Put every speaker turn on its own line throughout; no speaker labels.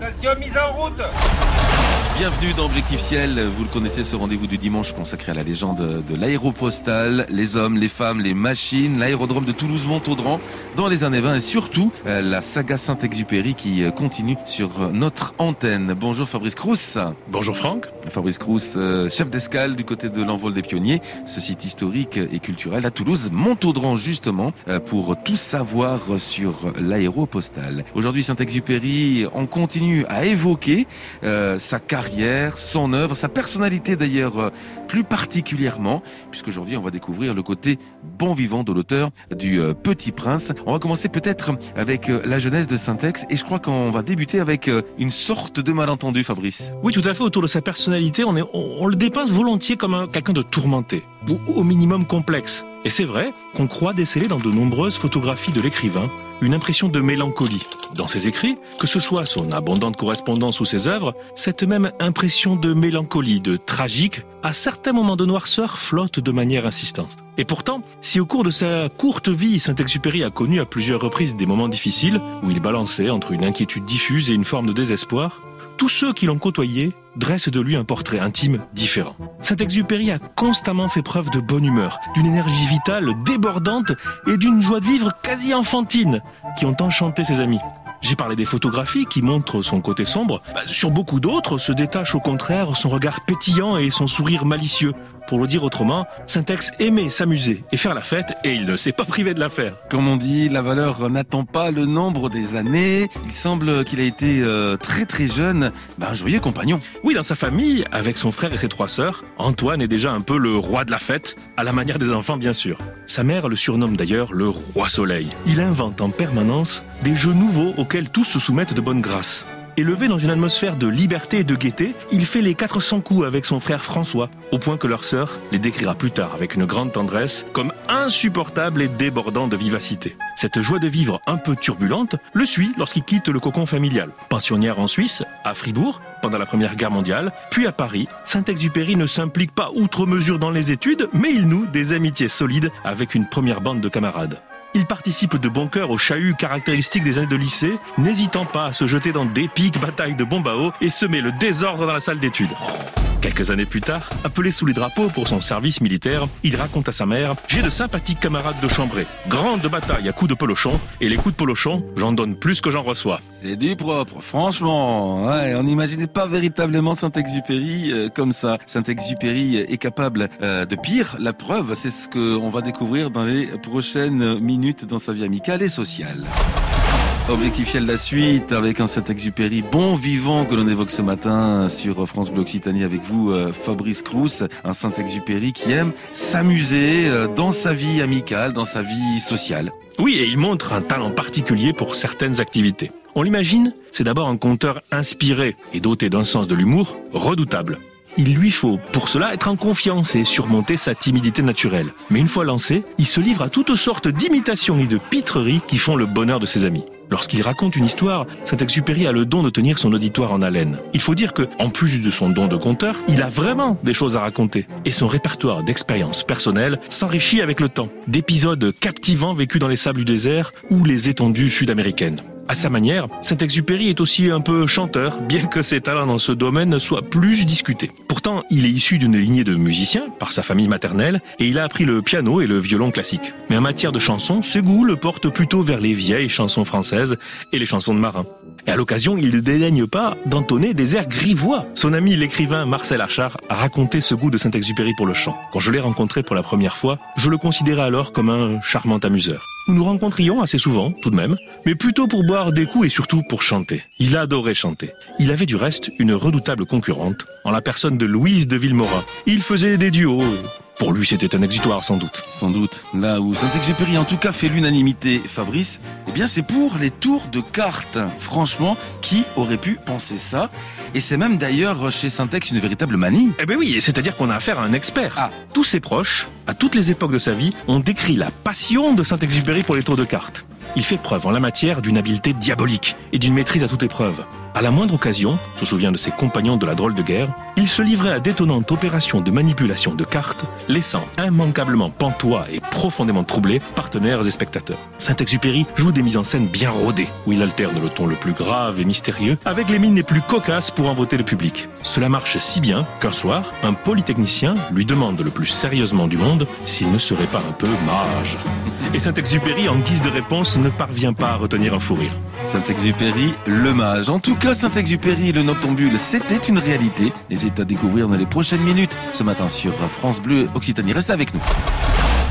Attention, mise en route
Bienvenue dans Objectif Ciel. Vous le connaissez, ce rendez-vous du dimanche consacré à la légende de l'aéropostale, les hommes, les femmes, les machines, l'aérodrome de Toulouse-Montaudran dans les années 20 et surtout euh, la saga Saint-Exupéry qui euh, continue sur notre antenne. Bonjour Fabrice Crous.
Bonjour Franck.
Fabrice Crous, euh, chef d'escale du côté de l'envol des pionniers, ce site historique et culturel à Toulouse, Montaudran justement, pour tout savoir sur l'aéropostale. Aujourd'hui Saint-Exupéry, on continue à évoquer sa carrière son œuvre, sa personnalité d'ailleurs euh, plus particulièrement, puisqu'aujourd'hui on va découvrir le côté bon vivant de l'auteur du euh, Petit Prince. On va commencer peut-être avec euh, la jeunesse de Saint-Ex et je crois qu'on va débuter avec une sorte de malentendu, Fabrice.
Oui, tout à fait. Autour de sa personnalité, on, le dépeint volontiers comme quelqu'un de tourmenté, ou au minimum complexe. Et c'est vrai qu'on croit déceler dans de nombreuses photographies de l'écrivain une impression de mélancolie. Dans ses écrits, que ce soit son abondante correspondance ou ses œuvres, cette même impression de mélancolie, de tragique, à certains moments de noirceur flotte de manière insistante. Et pourtant, si au cours de sa courte vie, Saint-Exupéry a connu à plusieurs reprises des moments difficiles, où il balançait entre une inquiétude diffuse et une forme de désespoir, tous ceux qui l'ont côtoyé dressent de lui un portrait intime différent. Saint-Exupéry a constamment fait preuve de bonne humeur, d'une énergie vitale débordante et d'une joie de vivre quasi enfantine qui ont enchanté ses amis. J'ai parlé des photographies qui montrent son côté sombre. Bah, sur beaucoup d'autres se détache au contraire son regard pétillant et son sourire malicieux. Pour le dire autrement, Syntex aimait s'amuser et faire la fête et il ne s'est pas privé de la faire.
Comme on dit, la valeur n'attend pas le nombre des années. Il semble qu'il a été euh, très très jeune, bah, un joyeux compagnon.
Oui, dans sa famille, avec son frère et ses trois sœurs, Antoine est déjà un peu le roi de la fête, à la manière des enfants bien sûr. Sa mère le surnomme d'ailleurs le roi soleil. Il invente en permanence des jeux nouveaux auxquels tous se soumettent de bonne grâce. Élevé dans une atmosphère de liberté et de gaieté, il fait les 400 coups avec son frère François, au point que leur sœur les décrira plus tard avec une grande tendresse comme insupportable et débordant de vivacité. Cette joie de vivre un peu turbulente le suit lorsqu'il quitte le cocon familial. Pensionnaire en Suisse, à Fribourg, pendant la Première Guerre mondiale, puis à Paris, Saint-Exupéry ne s'implique pas outre mesure dans les études, mais il noue des amitiés solides avec une première bande de camarades. Il participe de bon cœur au chahut caractéristique des années de lycée, n'hésitant pas à se jeter dans d'épiques batailles de bombes à et semer le désordre dans la salle d'études. Quelques années plus tard, appelé sous les drapeaux pour son service militaire, il raconte à sa mère J'ai de sympathiques camarades de chambrée. Grande bataille à coups de pelochon, et les coups de pelochon, j'en donne plus que j'en reçois.
C'est du propre, franchement. on n'imaginait pas véritablement Saint-Exupéry euh, comme ça. Saint-Exupéry est capable euh, de pire. La preuve, c'est ce qu'on va découvrir dans les prochaines minutes dans sa vie amicale et sociale. Objectif la suite avec un Saint-Exupéry bon vivant que l'on évoque ce matin sur France Bleu Occitanie avec vous euh, Fabrice Crous, un Saint-Exupéry qui aime s'amuser euh, dans sa vie amicale, dans sa vie sociale.
Oui, et il montre un talent particulier pour certaines activités. On l'imagine, c'est d'abord un conteur inspiré et doté d'un sens de l'humour redoutable. Il lui faut pour cela être en confiance et surmonter sa timidité naturelle. Mais une fois lancé, il se livre à toutes sortes d'imitations et de pitreries qui font le bonheur de ses amis. Lorsqu'il raconte une histoire, Saint-Exupéry a le don de tenir son auditoire en haleine. Il faut dire que, en plus de son don de conteur, il a vraiment des choses à raconter. Et son répertoire d'expériences personnelles s'enrichit avec le temps. D'épisodes captivants vécus dans les sables du désert ou les étendues sud-américaines. À sa manière, Saint-Exupéry est aussi un peu chanteur, bien que ses talents dans ce domaine soient plus discutés. Pourtant, il est issu d'une lignée de musiciens, par sa famille maternelle, et il a appris le piano et le violon classique. Mais en matière de chansons, ses goûts le portent plutôt vers les vieilles chansons françaises et les chansons de marins. Et à l'occasion, il ne dédaigne pas d'entonner des airs grivois. Son ami l'écrivain Marcel Achard a raconté ce goût de Saint-Exupéry pour le chant. Quand je l'ai rencontré pour la première fois, je le considérais alors comme un charmant amuseur. Nous nous rencontrions assez souvent, tout de même, mais plutôt pour boire des coups et surtout pour chanter. Il adorait chanter. Il avait du reste une redoutable concurrente, en la personne de Louise de Villemora. Il faisait des duos. Pour lui, c'était un exutoire, sans doute.
Sans doute. Là où Saint-Exupéry, en tout cas, fait l'unanimité, Fabrice, eh bien, c'est pour les tours de cartes. Franchement, qui aurait pu penser ça? Et c'est même d'ailleurs chez Saint-Ex une véritable manie.
Eh ben oui, c'est-à-dire qu'on a affaire à un expert. Ah. Tous ses proches, à toutes les époques de sa vie, ont décrit la passion de Saint-Exupéry pour les tours de cartes. Il fait preuve en la matière d'une habileté diabolique et d'une maîtrise à toute épreuve. À la moindre occasion, se souvient de ses compagnons de la drôle de guerre, il se livrait à d'étonnantes opérations de manipulation de cartes, laissant immanquablement pantois et profondément troublés partenaires et spectateurs. Saint-Exupéry joue des mises en scène bien rodées, où il alterne le ton le plus grave et mystérieux avec les mines les plus cocasses pour envoûter le public. Cela marche si bien qu'un soir, un polytechnicien lui demande le plus sérieusement du monde s'il ne serait pas un peu mage. Et Saint-Exupéry, en guise de réponse, ne parvient pas à retenir un fou rire.
Saint-Exupéry, le mage. En tout cas, Saint-Exupéry, le noctambule, c'était une réalité. Et c'est à découvrir dans les prochaines minutes ce matin sur France Bleu Occitanie. Restez avec nous.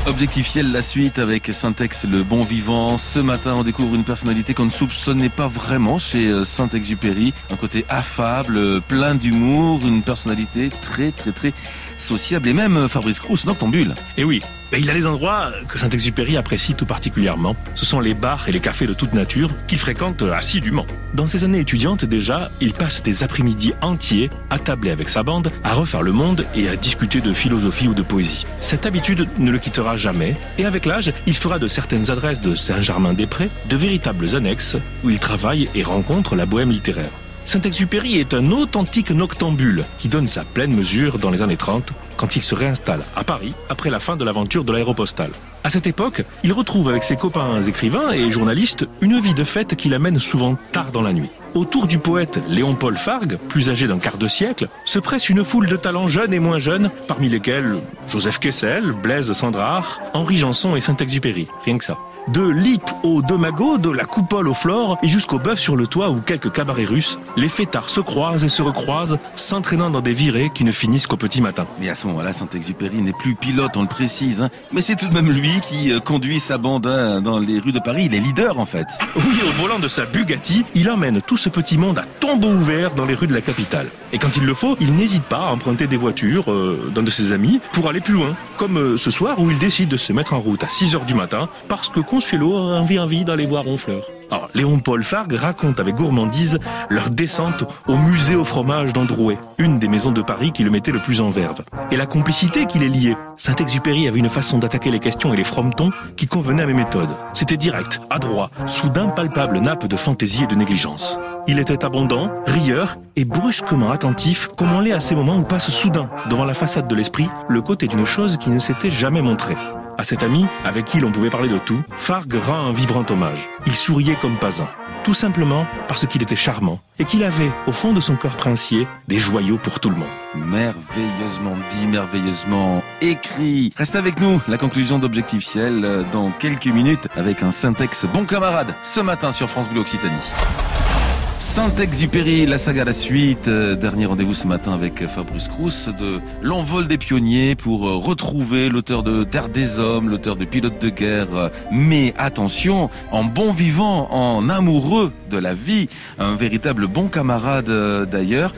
Objectif ciel, la suite avec Saint-Ex, le bon vivant. Ce matin, on découvre une personnalité qu'on ne soupçonnait pas vraiment chez euh, Saint-Exupéry. Un côté affable, plein d'humour, une personnalité très, très, très sociable et même euh, Fabrice Crous, noctambule.
Et oui, mais il a des endroits que Saint-Exupéry apprécie tout particulièrement. Ce sont les bars et les cafés de toute nature qu'il fréquente assidûment. Dans ses années étudiantes déjà, il passe des après-midi entiers attablé avec sa bande à refaire le monde et à discuter de philosophie ou de poésie. Cette habitude ne le quittera jamais et avec l'âge, il fera de certaines adresses de Saint-Germain-des-Prés de véritables annexes où il travaille et rencontre la bohème littéraire. Saint-Exupéry est un authentique noctambule qui donne sa pleine mesure dans les années 30 quand il se réinstalle à Paris après la fin de l'aventure de l'aéropostale. À cette époque, il retrouve avec ses copains écrivains et journalistes une vie de fête qui l'amène souvent tard dans la nuit. Autour du poète Léon-Paul Fargue, plus âgé d'un quart de siècle, se presse une foule de talents jeunes et moins jeunes, parmi lesquels Joseph Kessel, Blaise Sandrard, Henri Janson et Saint-Exupéry. Rien que ça de l'hip au domago, de la coupole au flore et jusqu'au bœuf sur le toit ou quelques cabarets russes, les fêtards se croisent et se recroisent, s'entraînant dans des virées qui ne finissent qu'au petit matin.
Mais à ce moment-là, Saint-Exupéry n'est plus pilote, on le précise, hein. mais c'est tout de même lui qui euh, conduit sa bande hein, dans les rues de Paris. Il est leader en fait.
Oui, au volant de sa Bugatti, il emmène tout ce petit monde à tombeau ouvert dans les rues de la capitale. Et quand il le faut, il n'hésite pas à emprunter des voitures euh, d'un de ses amis pour aller plus loin. Comme euh, ce soir où il décide de se mettre en route à 6 heures du matin parce que Consuelo a envie, envie d'aller voir Honfleur. Alors, Léon Paul Fargue raconte avec gourmandise leur descente au musée au fromage d'Androuet, une des maisons de Paris qui le mettait le plus en verve. Et la complicité qui les liait. Saint-Exupéry avait une façon d'attaquer les questions et les fromentons qui convenait à mes méthodes. C'était direct, adroit, sous d'impalpables nappes de fantaisie et de négligence. Il était abondant, rieur et brusquement attentif, comme on l'est à ces moments où passe soudain, devant la façade de l'esprit, le côté d'une chose qui ne s'était jamais montrée. À cet ami, avec qui l'on pouvait parler de tout, Fargue rend un vibrant hommage. Il souriait comme pas un. Tout simplement parce qu'il était charmant et qu'il avait, au fond de son cœur princier, des joyaux pour tout le monde.
Merveilleusement dit, merveilleusement écrit. Reste avec nous, la conclusion d'Objectif Ciel euh, dans quelques minutes avec un syntaxe bon camarade ce matin sur France Bleu Occitanie. Saint-Exupéry, la saga la suite. Euh, dernier rendez-vous ce matin avec Fabrice Crous de L'envol des pionniers pour euh, retrouver l'auteur de Terre des hommes, l'auteur de Pilote de guerre. Mais attention, en bon vivant, en amoureux de la vie, un véritable bon camarade euh, d'ailleurs.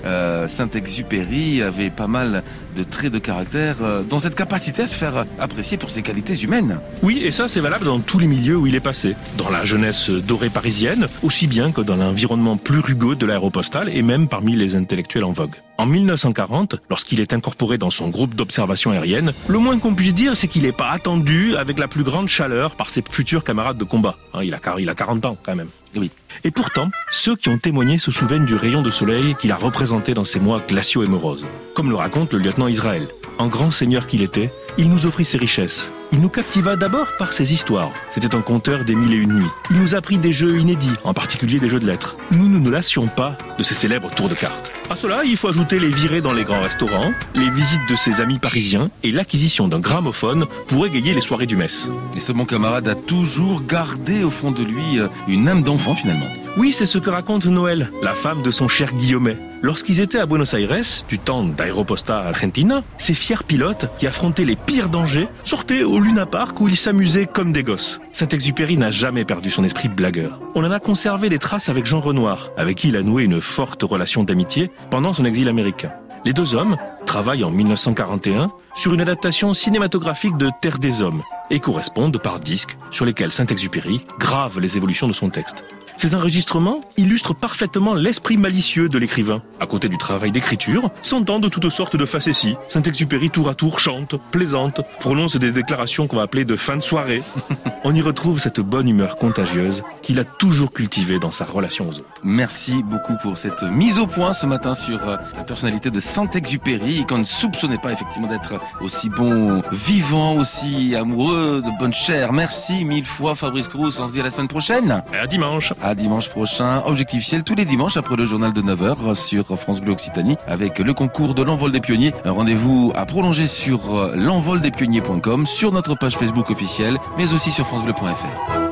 Saint-Exupéry avait pas mal de traits de caractère, dont cette capacité à se faire apprécier pour ses qualités humaines.
Oui, et ça c'est valable dans tous les milieux où il est passé. Dans la jeunesse dorée parisienne, aussi bien que dans l'environnement plus rugot de l'aéropostale et même parmi les intellectuels en vogue. En 1940, lorsqu'il est incorporé dans son groupe d'observation aérienne, le moins qu'on puisse dire, c'est qu'il n'est pas attendu avec la plus grande chaleur par ses futurs camarades de combat. Hein, il, a, il a 40 ans quand même.
Oui.
Et pourtant, ceux qui ont témoigné se souviennent du rayon de soleil qu'il a représenté dans ces mois glaciaux et moroses. Comme le raconte le lieutenant Israël. En grand seigneur qu'il était, il nous offrit ses richesses. Il nous captiva d'abord par ses histoires. C'était un conteur des mille et une nuits. Il nous apprit des jeux inédits, en particulier des jeux de lettres. Nous ne nous lassions pas de ses célèbres tours de cartes. À cela, il faut ajouter les virées dans les grands restaurants, les visites de ses amis parisiens et l'acquisition d'un gramophone pour égayer les soirées du mess.
Et ce bon camarade a toujours gardé au fond de lui euh, une âme d'enfant finalement.
Oui, c'est ce que raconte Noël, la femme de son cher Guillaumet. Lorsqu'ils étaient à Buenos Aires, du temps d'Aeroposta Argentina, ces fiers pilotes, qui affrontaient les pires dangers, sortaient au Luna Park où ils s'amusaient comme des gosses. Saint-Exupéry n'a jamais perdu son esprit blagueur. On en a conservé des traces avec Jean Renoir, avec qui il a noué une forte relation d'amitié pendant son exil américain. Les deux hommes travaillent en 1941 sur une adaptation cinématographique de Terre des Hommes et correspondent par disques sur lesquels Saint-Exupéry grave les évolutions de son texte. Ces enregistrements illustrent parfaitement l'esprit malicieux de l'écrivain. À côté du travail d'écriture, s'entendent toutes sortes de facéties. Saint-Exupéry tour à tour chante, plaisante, prononce des déclarations qu'on va appeler de fin de soirée. On y retrouve cette bonne humeur contagieuse qu'il a toujours cultivée dans sa relation aux autres.
Merci beaucoup pour cette mise au point ce matin sur la personnalité de Saint-Exupéry qu'on ne soupçonnait pas effectivement d'être aussi bon vivant, aussi amoureux de bonne chair. Merci mille fois Fabrice Crous. On se dit à la semaine prochaine.
À dimanche.
À dimanche prochain. Objectif ciel tous les dimanches après le journal de 9h sur France Bleu Occitanie avec le concours de l'envol des pionniers. Un rendez-vous à prolonger sur l'envoldespionniers.com, sur notre page Facebook officielle, mais aussi sur francebleu.fr.